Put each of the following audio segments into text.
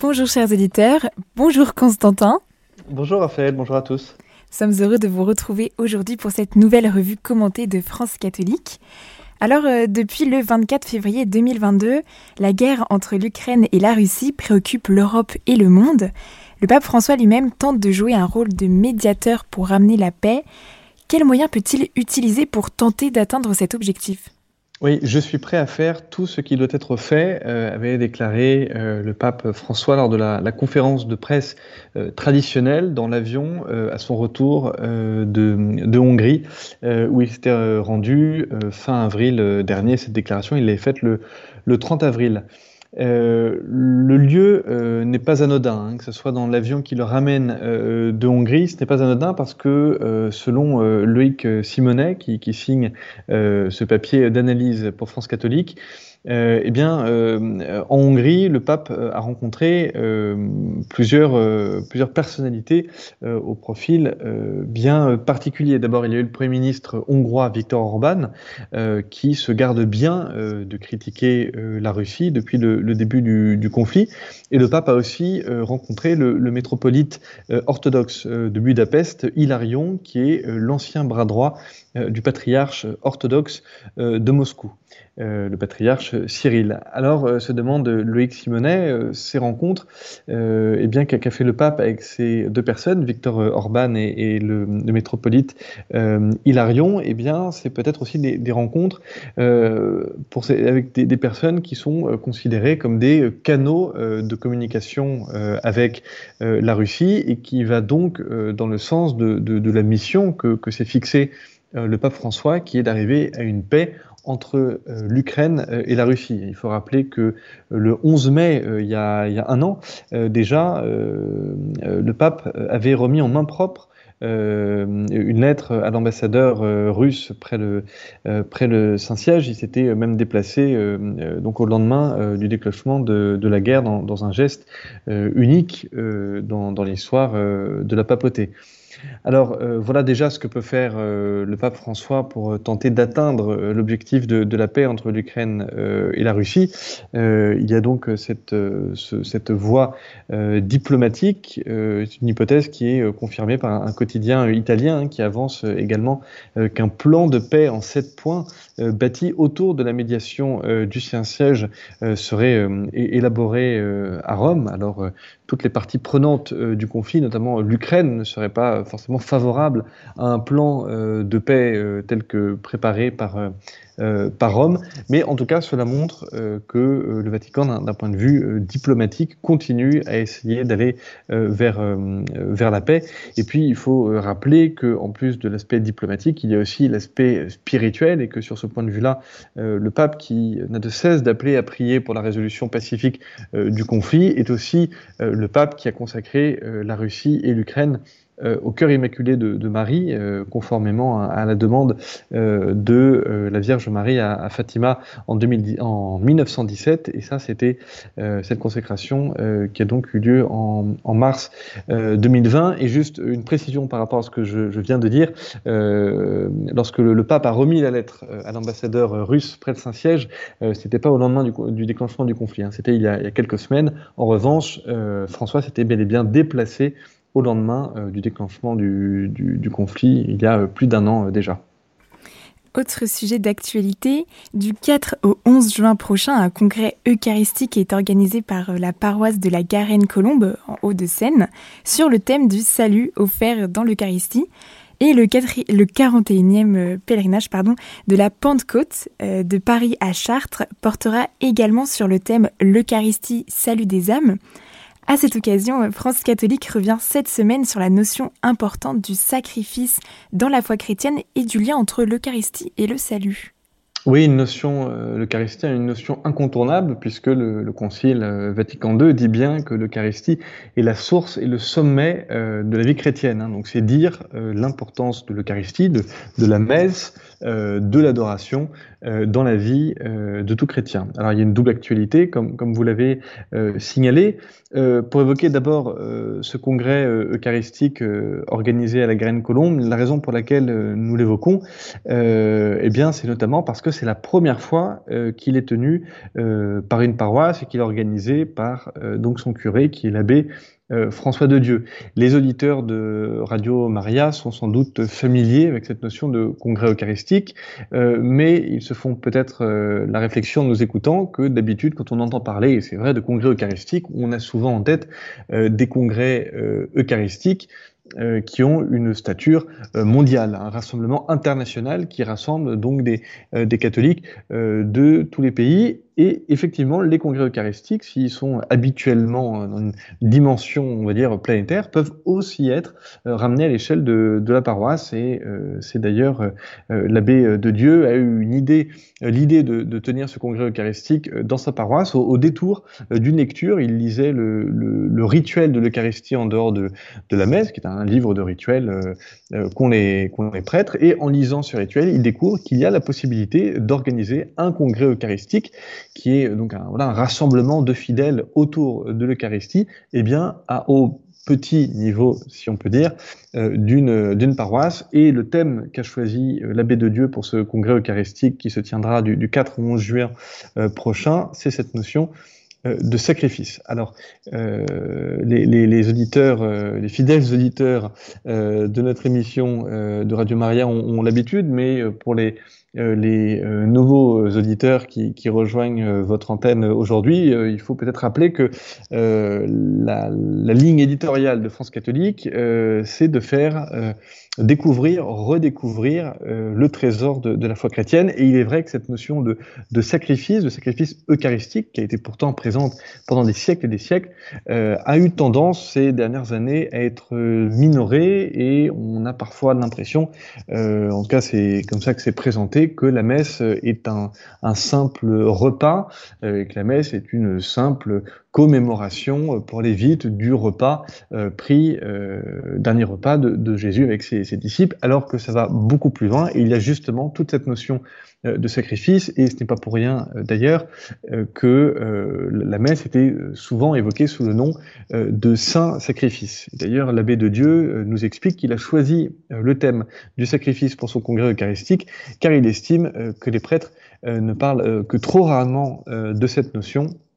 Bonjour chers éditeurs, bonjour Constantin. Bonjour Raphaël, bonjour à tous. Nous sommes heureux de vous retrouver aujourd'hui pour cette nouvelle revue commentée de France catholique. Alors, euh, depuis le 24 février 2022, la guerre entre l'Ukraine et la Russie préoccupe l'Europe et le monde. Le pape François lui-même tente de jouer un rôle de médiateur pour ramener la paix. Quels moyens peut-il utiliser pour tenter d'atteindre cet objectif? Oui, je suis prêt à faire tout ce qui doit être fait, euh, avait déclaré euh, le pape François lors de la, la conférence de presse euh, traditionnelle dans l'avion à son retour de, de, Hongrie, où il s'était rendu fin avril dernier. Cette déclaration, il l'avait faite le, le 30 avril. Euh, le lieu euh, n'est pas anodin, hein, que ce soit dans l'avion qui le ramène euh, de Hongrie, ce n'est pas anodin parce que selon Loïc Simonet, qui, qui signe ce papier d'analyse pour France catholique, euh, eh bien, euh, en Hongrie, le pape euh, a rencontré plusieurs, plusieurs personnalités au profil bien particulier. D'abord, il y a eu le Premier ministre hongrois Viktor Orban, qui se garde bien de critiquer la Russie depuis le, début du, du, conflit. Et le pape a aussi rencontré le, le métropolite orthodoxe de Budapest, Hilarion, qui est l'ancien bras droit du patriarche orthodoxe de Moscou. Euh, le patriarche Cyril. Alors euh, se demande Loïc Simonet, euh, ces rencontres, eh bien qu'a fait le pape avec ces deux personnes, Victor Orban et, le, métropolite Hilarion, eh bien c'est peut-être aussi des, rencontres pour avec des, personnes qui sont considérées comme des canaux de communication avec la Russie et qui va donc dans le sens de, la mission que, que s'est fixée le pape François, qui est d'arriver à une paix entre euh, l'Ukraine euh, et la Russie. Il faut rappeler que euh, le 11 mai, il y, a, un an, déjà, le pape avait remis en main propre une lettre à l'ambassadeur russe près le, Saint-Siège. Il s'était même déplacé donc au lendemain du déclenchement de, la guerre dans, un geste unique dans l'histoire de la papauté. Alors euh, voilà déjà ce que peut faire euh, le pape François pour euh, tenter d'atteindre l'objectif de, la paix entre l'Ukraine et la Russie. il y a donc cette, voie diplomatique, c'est une hypothèse qui est confirmée par un, quotidien italien hein, qui avance également qu'un plan de paix en sept points bâti autour de la médiation du Saint-Siège serait élaboré à Rome. Alors toutes les parties prenantes du conflit, notamment l'Ukraine, ne seraient pas forcément favorable à un plan euh, de paix euh, tel que préparé par, euh, par Rome, mais en tout cas cela montre que le Vatican, d'un point de vue diplomatique, continue à essayer d'aller vers, vers la paix. Et puis il faut rappeler qu'en plus de l'aspect diplomatique, il y a aussi l'aspect spirituel et que sur ce point de vue-là, le pape qui n'a de cesse d'appeler à prier pour la résolution pacifique du conflit est aussi le pape qui a consacré la Russie et l'Ukraine euh, au cœur immaculé de, Marie, euh, conformément à, la demande euh, de la Vierge Marie à, Fatima en, 2010, en, 1917. Et ça, c'était cette consécration qui a donc eu lieu en, mars 2020. Et juste une précision par rapport à ce que je, viens de dire, lorsque le, pape a remis la lettre à l'ambassadeur russe près de Saint-Siège, c'était pas au lendemain du, déclenchement du conflit, hein. c'était il, y a quelques semaines. En revanche, François s'était bel et bien déplacé au lendemain euh, du déclenchement du, conflit, il y a euh, plus d'un an euh, déjà. Autre sujet d'actualité, du 4 au 11 juin prochain, un congrès eucharistique est organisé par la paroisse de la Garenne-Colombe en Hauts-de-Seine sur le thème du salut offert dans l'Eucharistie. Et le, le 41e pèlerinage pardon, de la Pentecôte de Paris à Chartres portera également sur le thème L'Eucharistie, salut des âmes. À cette occasion, France catholique revient cette semaine sur la notion importante du sacrifice dans la foi chrétienne et du lien entre l'Eucharistie et le salut. Oui, une notion, euh, l'Eucharistie est une notion incontournable puisque le, le Concile euh, Vatican II dit bien que l'Eucharistie est la source et le sommet euh, de la vie chrétienne. Hein. Donc c'est dire euh, l'importance de l'Eucharistie, de, la messe, euh, de l'adoration dans la vie de tout chrétien. Alors il y a une double actualité, comme, comme vous l'avez signalé, pour évoquer d'abord ce congrès eucharistique organisé à la Graine Colombe. La raison pour laquelle nous l'évoquons, eh bien c'est notamment parce que c'est la première fois qu'il est tenu par une paroisse et qu'il est organisé par donc son curé, qui est l'abbé euh, François de Dieu. Les auditeurs de Radio Maria sont sans doute familiers avec cette notion de congrès eucharistique, euh, mais ils se font peut-être euh, la réflexion en nous écoutant que d'habitude, quand on entend parler, et c'est vrai, de congrès eucharistique, on a souvent en tête des congrès eucharistiques qui ont une stature mondiale, un rassemblement international qui rassemble donc des, des catholiques de tous les pays et effectivement, les congrès eucharistiques, s'ils sont habituellement dans une dimension, on va dire, planétaire, peuvent aussi être euh, ramenés à l'échelle de, de, la paroisse. Et euh, c'est d'ailleurs euh, l'abbé de Dieu a eu une idée, l'idée de, de, tenir ce congrès eucharistique dans sa paroisse. Au, détour d'une lecture, il lisait le, le, le rituel de l'Eucharistie en dehors de, de, la messe, qui est un livre de rituels qu'ont les, qu les prêtres. Et en lisant ce rituel, il découvre qu'il y a la possibilité d'organiser un congrès eucharistique qui est donc un, rassemblement de fidèles autour de l'Eucharistie, eh bien, à, au petit niveau, si on peut dire, euh, d'une paroisse. Et le thème qu'a choisi euh, l'abbé de Dieu pour ce congrès eucharistique qui se tiendra du, du 4 au 11 juin euh, prochain, c'est cette notion euh, de sacrifice. Alors, euh, les, auditeurs, euh, les fidèles auditeurs de notre émission de Radio Maria ont, l'habitude, mais pour les euh, les euh, nouveaux auditeurs qui, qui rejoignent euh, votre antenne aujourd'hui, il faut peut-être rappeler que la, la, ligne éditoriale de France catholique, c'est de faire découvrir, redécouvrir le trésor de, de, la foi chrétienne. Et il est vrai que cette notion de, de, sacrifice, de sacrifice eucharistique, qui a été pourtant présente pendant des siècles et des siècles, a eu tendance ces dernières années à être minorée et on a parfois l'impression, en tout cas c'est comme ça que c'est présenté, que la messe est un, simple repas, euh, et que la messe est une simple commémoration pour les vite du repas euh, pris, euh, dernier repas de, Jésus avec ses, disciples, alors que ça va beaucoup plus loin, et il y a justement toute cette notion euh, de sacrifice, et ce n'est pas pour rien euh, d'ailleurs euh, que la messe était souvent évoquée sous le nom de saint sacrifice. D'ailleurs, l'abbé de Dieu nous explique qu'il a choisi le thème du sacrifice pour son congrès eucharistique, car il estime que les prêtres ne parlent que trop rarement de cette notion euh,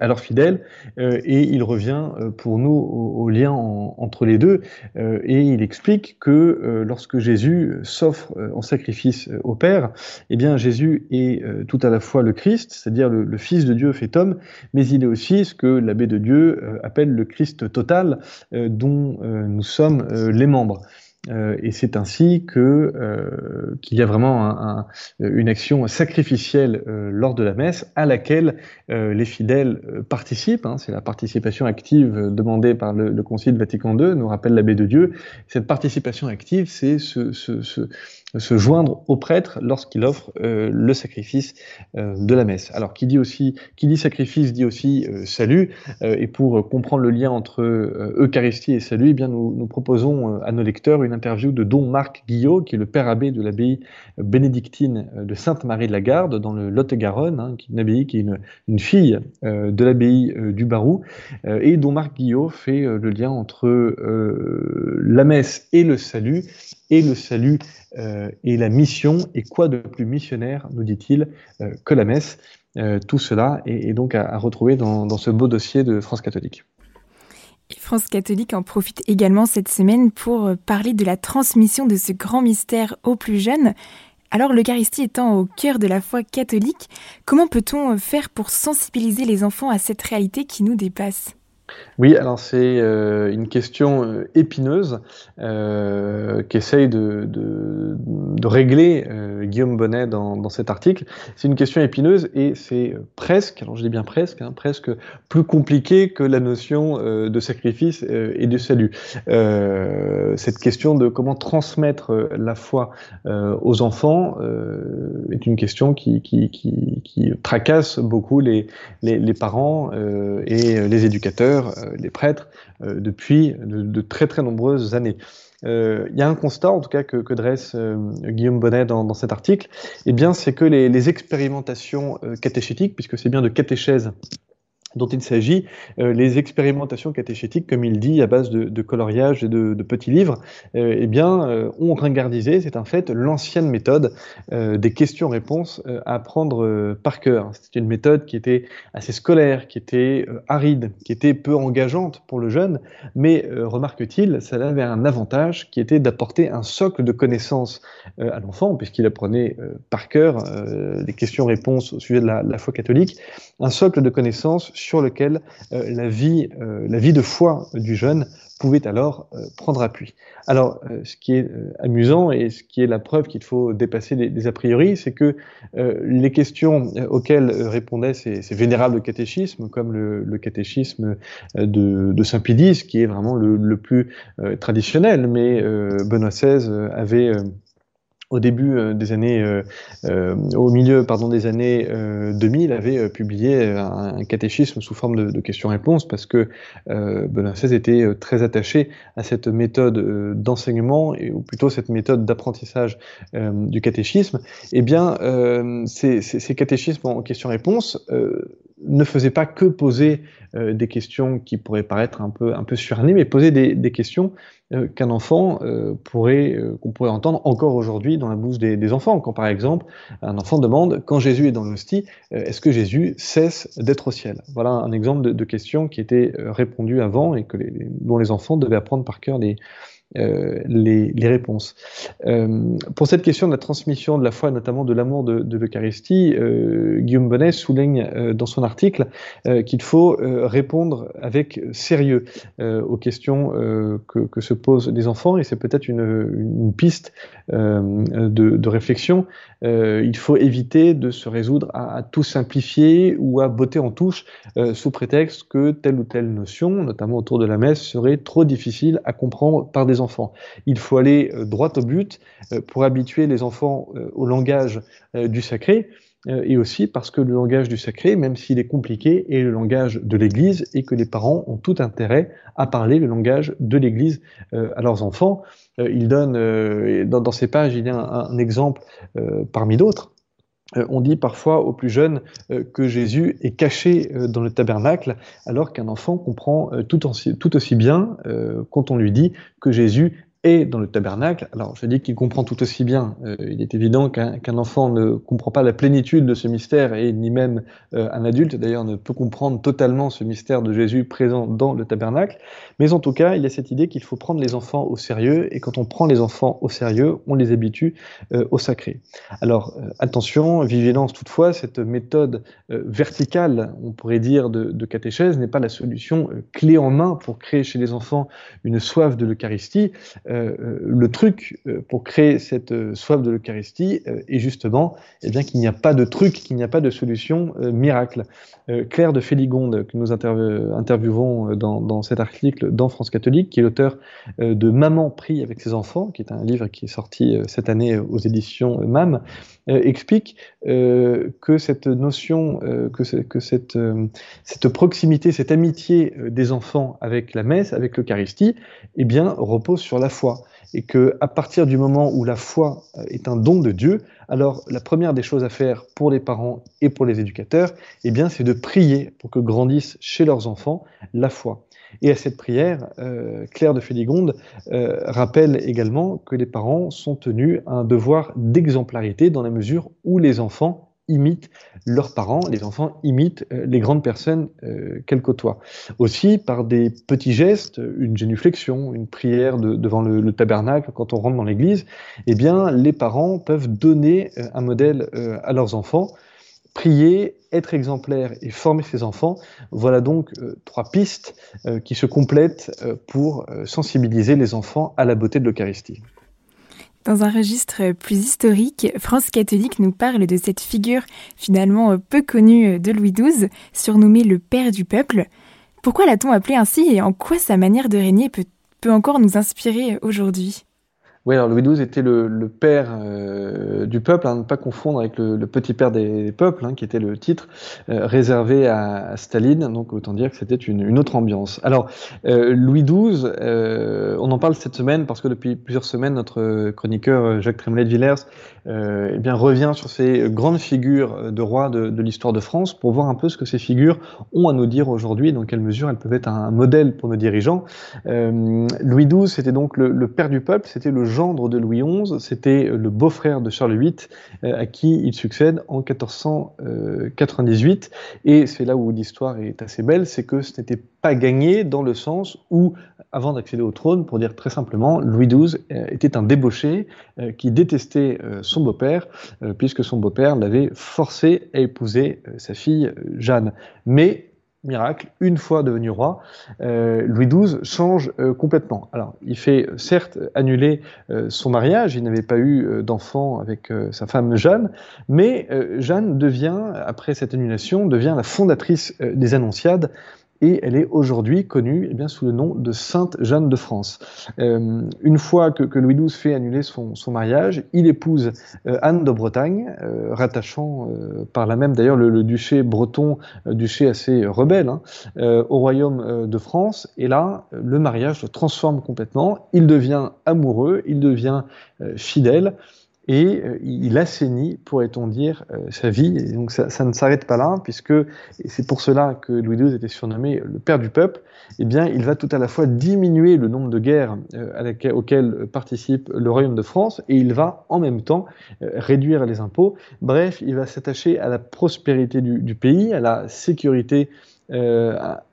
à leurs fidèles, euh, et il revient euh, pour nous au, lien entre les deux, et il explique que lorsque Jésus s'offre en sacrifice au Père, eh bien Jésus est tout à la fois le Christ, c'est-à-dire le, le, Fils de Dieu fait homme, mais il est aussi ce que l'abbé de Dieu appelle le Christ total, dont nous sommes les membres. Euh, et c'est ainsi que euh, qu'il y a vraiment un, un, une action sacrificielle euh, lors de la messe à laquelle euh, les fidèles euh, participent. Hein, c'est la participation active demandée par le, le Concile Vatican II, nous rappelle l'abbé de Dieu. Cette participation active, c'est ce, ce, ce se joindre au prêtre lorsqu'il offre euh, le sacrifice euh, de la messe. Alors, qui dit aussi, qui dit sacrifice dit aussi euh, salut. et pour comprendre le lien entre Eucharistie et salut, eh bien nous, nous proposons à nos lecteurs une interview de Don Marc Guillot, qui est le père abbé de l'abbaye bénédictine de Sainte-Marie de la Garde dans le Lot-et-Garonne, hein, qui est une abbaye qui est une, une fille de l'abbaye du Barou. et Don Marc Guillot fait le lien entre la messe et le salut, et le salut euh, et la mission. Et quoi de plus missionnaire, nous dit-il, euh, que la messe? Euh, Tout cela est, donc à, retrouver dans, ce beau dossier de France catholique. France catholique en profite également cette semaine pour parler de la transmission de ce grand mystère aux plus jeunes. Alors l'Eucharistie étant au cœur de la foi catholique, comment peut-on faire pour sensibiliser les enfants à cette réalité qui nous dépasse? Oui, alors c'est euh, une question euh, épineuse euh, qu'essaye de, de, de, régler Guillaume Bonnet dans, dans cet article. C'est une question épineuse et c'est presque, alors je dis bien presque, hein, presque plus compliqué que la notion de sacrifice et de salut. cette question de comment transmettre la foi aux enfants est une question qui, qui, qui, qui tracasse beaucoup les, les, les parents et les éducateurs euh, les prêtres, euh, depuis de, très très nombreuses années. Euh, il y a un constat, en tout cas, que, dresse Guillaume Bonnet dans, cet article, eh bien, c'est que les, expérimentations catéchétiques, puisque c'est bien de catéchèse dont il s'agit, euh, les expérimentations catéchétiques, comme il dit, à base de, coloriage et de, petits livres, euh, eh bien, euh, ont ringardisé, c'est un fait, l'ancienne méthode euh, des questions-réponses à apprendre par cœur. C'était une méthode qui était assez scolaire, qui était aride, qui était peu engageante pour le jeune, mais remarque-t-il, ça avait un avantage qui était d'apporter un socle de connaissances à l'enfant, puisqu'il apprenait par cœur des questions-réponses au sujet de la foi catholique, un socle de connaissances sur lequel euh, la, vie, euh, la vie de foi du jeune pouvait alors euh, prendre appui. Alors, ce qui est amusant et ce qui est la preuve qu'il faut dépasser les, a priori, c'est que les questions auxquelles répondaient ces, vénérables catéchismes, comme le, catéchisme de, de Saint Pidis, qui est vraiment le, le plus traditionnel, mais Benoît XVI avait au début euh, des années, euh, euh, au milieu pardon des années 2000, avait publié un, catéchisme sous forme de, de questions-réponses parce que Benoît était très attaché à cette méthode d'enseignement et ou plutôt cette méthode d'apprentissage du catéchisme. Eh bien, ces, ces, ces, catéchismes en questions-réponses ne faisaient pas que poser des questions qui pourraient paraître un peu un peu surannées, mais poser des, questions euh, qu'un enfant euh, pourrait, euh, qu'on pourrait entendre encore aujourd'hui dans la bouche des, enfants. Quand par exemple un enfant demande quand Jésus est dans l'hostie, est-ce que Jésus cesse d'être au ciel? Voilà un exemple de, question qui était répondu avant et que dont les enfants devaient apprendre par cœur les, euh, les, réponses. Euh, pour cette question de la transmission de la foi, notamment de l'amour de, l'Eucharistie, euh, Guillaume Bonnet souligne dans son article qu'il faut répondre avec sérieux aux questions que, se posent les enfants, et c'est peut-être une, piste de, de, réflexion. il faut éviter de se résoudre à, à, tout simplifier ou à botter en touche sous prétexte que telle ou telle notion, notamment autour de la messe, serait trop difficile à comprendre par des Il faut aller euh, droit au but euh, pour habituer les enfants euh, au langage du sacré et aussi parce que le langage du sacré, même s'il est compliqué, est le langage de l'Église et que les parents ont tout intérêt à parler le langage de l'Église à leurs enfants. Il donne, dans, ces pages, il y a un, exemple parmi d'autres. On dit parfois aux plus jeunes que Jésus est caché dans le tabernacle, alors qu'un enfant comprend tout, tout aussi bien quand on lui dit que Jésus et dans le tabernacle. Alors, je dis qu'il comprend tout aussi bien. Euh, il est évident qu'un enfant ne comprend pas la plénitude de ce mystère, et ni même euh, un adulte, d'ailleurs, ne peut comprendre totalement ce mystère de Jésus présent dans le tabernacle. Mais en tout cas, il y a cette idée qu'il faut prendre les enfants au sérieux, et quand on prend les enfants au sérieux, on les habitue euh, au sacré. Alors, attention, vigilance toutefois, cette méthode verticale, on pourrait dire, de, de catéchèse n'est pas la solution clé en main pour créer chez les enfants une soif de l'Eucharistie. Euh, euh, le truc euh, pour créer cette soif de l'Eucharistie est justement eh qu'il n'y a pas de truc, qu'il n'y a pas de solution miracle. Claire de Féligonde, que nous interviewons dans, cet article dans France catholique, qui est l'auteur de Maman prie avec ses enfants, qui est un livre qui est sorti cette année aux éditions MAM, explique que cette notion, que, que cette, cette proximité, cette amitié des enfants avec la messe, avec l'Eucharistie, eh bien, repose sur la foi et que à partir du moment où la foi euh, est un don de Dieu, alors la première des choses à faire pour les parents et pour les éducateurs, eh bien, c'est de prier pour que grandisse chez leurs enfants la foi. Et à cette prière, euh, Claire de Féligonde euh, rappelle également que les parents sont tenus à un devoir d'exemplarité dans la mesure où les enfants imitent leurs parents, les enfants imitent euh, les grandes personnes euh, qu'elles côtoient. Aussi, par des petits gestes, une génuflexion, une prière devant le, tabernacle quand on rentre dans l'église, eh bien, les parents peuvent donner euh, un modèle à leurs enfants. Prier, être exemplaire et former ses enfants, voilà donc trois pistes qui se complètent pour sensibiliser les enfants à la beauté de l'Eucharistie. Dans un registre plus historique, France catholique nous parle de cette figure finalement peu connue de Louis XII, surnommé le Père du peuple. Pourquoi l'a-t-on appelé ainsi et en quoi sa manière de régner peut, peut encore nous inspirer aujourd'hui? Oui, alors Louis XII était le, père euh, du peuple, à hein, ne pas confondre avec le, petit père des, peuples, hein, qui était le titre euh, réservé à, Staline. Donc autant dire que c'était une, autre ambiance. Alors euh, Louis XII, on en parle cette semaine parce que depuis plusieurs semaines, notre chroniqueur Jacques Tremblay de Villers eh bien, revient sur ces grandes figures de rois de, l'histoire de France pour voir un peu ce que ces figures ont à nous dire aujourd'hui dans quelle mesure elles peuvent être un, modèle pour nos dirigeants. Louis XII, c'était donc le père du peuple, c'était le gendre de Louis XI, c'était le beau-frère de Charles VIII, euh, à qui il succède en 1498. Et c'est là où l'histoire est assez belle, c'est que ce n'était pas gagné dans le sens où, avant d'accéder au trône, pour dire très simplement, Louis XII euh, était un débauché euh, qui détestait son beau-père, puisque son beau-père l'avait forcé à épouser sa fille Jeanne. Mais miracle, une fois devenu roi, euh, Louis XII change euh, complètement. Alors, il fait euh, certes annuler son mariage, il n'avait pas eu d'enfant avec sa femme Jeanne, mais Jeanne devient, après cette annulation, devient la fondatrice des Annonciades, et elle est aujourd'hui connue eh bien, sous le nom de Sainte Jeanne de France. Euh, une fois que, Louis XII fait annuler son, mariage, il épouse euh, Anne de Bretagne, euh, rattachant euh, par là même d'ailleurs le, duché breton, duché assez rebelle, hein, au royaume de France. Et là, le mariage le transforme complètement. Il devient amoureux, il devient fidèle et euh, il assainit, pourrait-on dire, euh, sa vie. Donc ça, ne s'arrête pas là, puisque c'est pour cela que Louis XII était surnommé le père du peuple. Eh bien, il va tout à la fois diminuer le nombre de guerres euh, auxquelles participe le royaume de France, et il va en même temps réduire les impôts. Bref, il va s'attacher à la prospérité du, pays, à la sécurité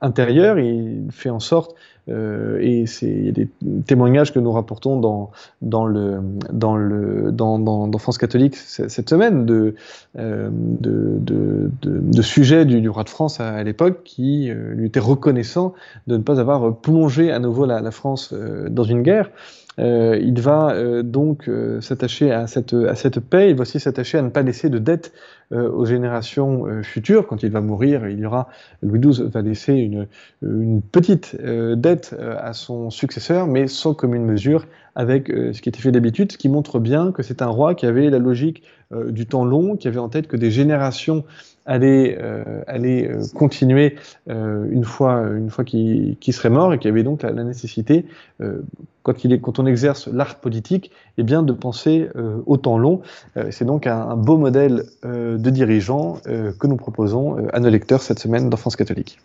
intérieure, et il fait en sorte euh, et il y a des témoignages que nous rapportons dans, dans, le, dans, le, dans, dans, France catholique cette semaine de, euh, de, de, de, sujets du, roi de France à, l'époque qui euh, lui étaient reconnaissants de ne pas avoir plongé à nouveau la, la France dans une guerre. Euh, il va euh, donc euh, s'attacher à cette, paix, il va aussi s'attacher à ne pas laisser de dette aux générations futures. Quand il va mourir, il y aura, Louis XII va laisser une, une petite dette à son successeur, mais sans commune mesure avec ce qui était fait d'habitude, ce qui montre bien que c'est un roi qui avait la logique du temps long, qui avait en tête que des générations allait, euh, aller euh, continuer euh, une fois, une fois qu'il serait mort et qu'il y avait donc la, nécessité, quand, il est, quand on exerce l'art politique, eh bien, de penser au temps long. C'est donc un, beau modèle de dirigeant que nous proposons à nos lecteurs cette semaine dans France catholique.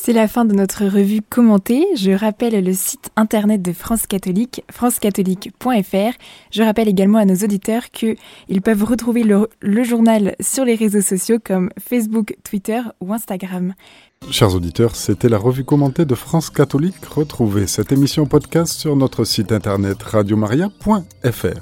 C'est la fin de notre revue commentée. Je rappelle le site internet de France Catholique, francecatholique.fr. Je rappelle également à nos auditeurs qu'ils peuvent retrouver le, journal sur les réseaux sociaux comme Facebook, Twitter ou Instagram. Chers auditeurs, c'était la revue commentée de France Catholique. Retrouvez cette émission podcast sur notre site internet radiomaria.fr.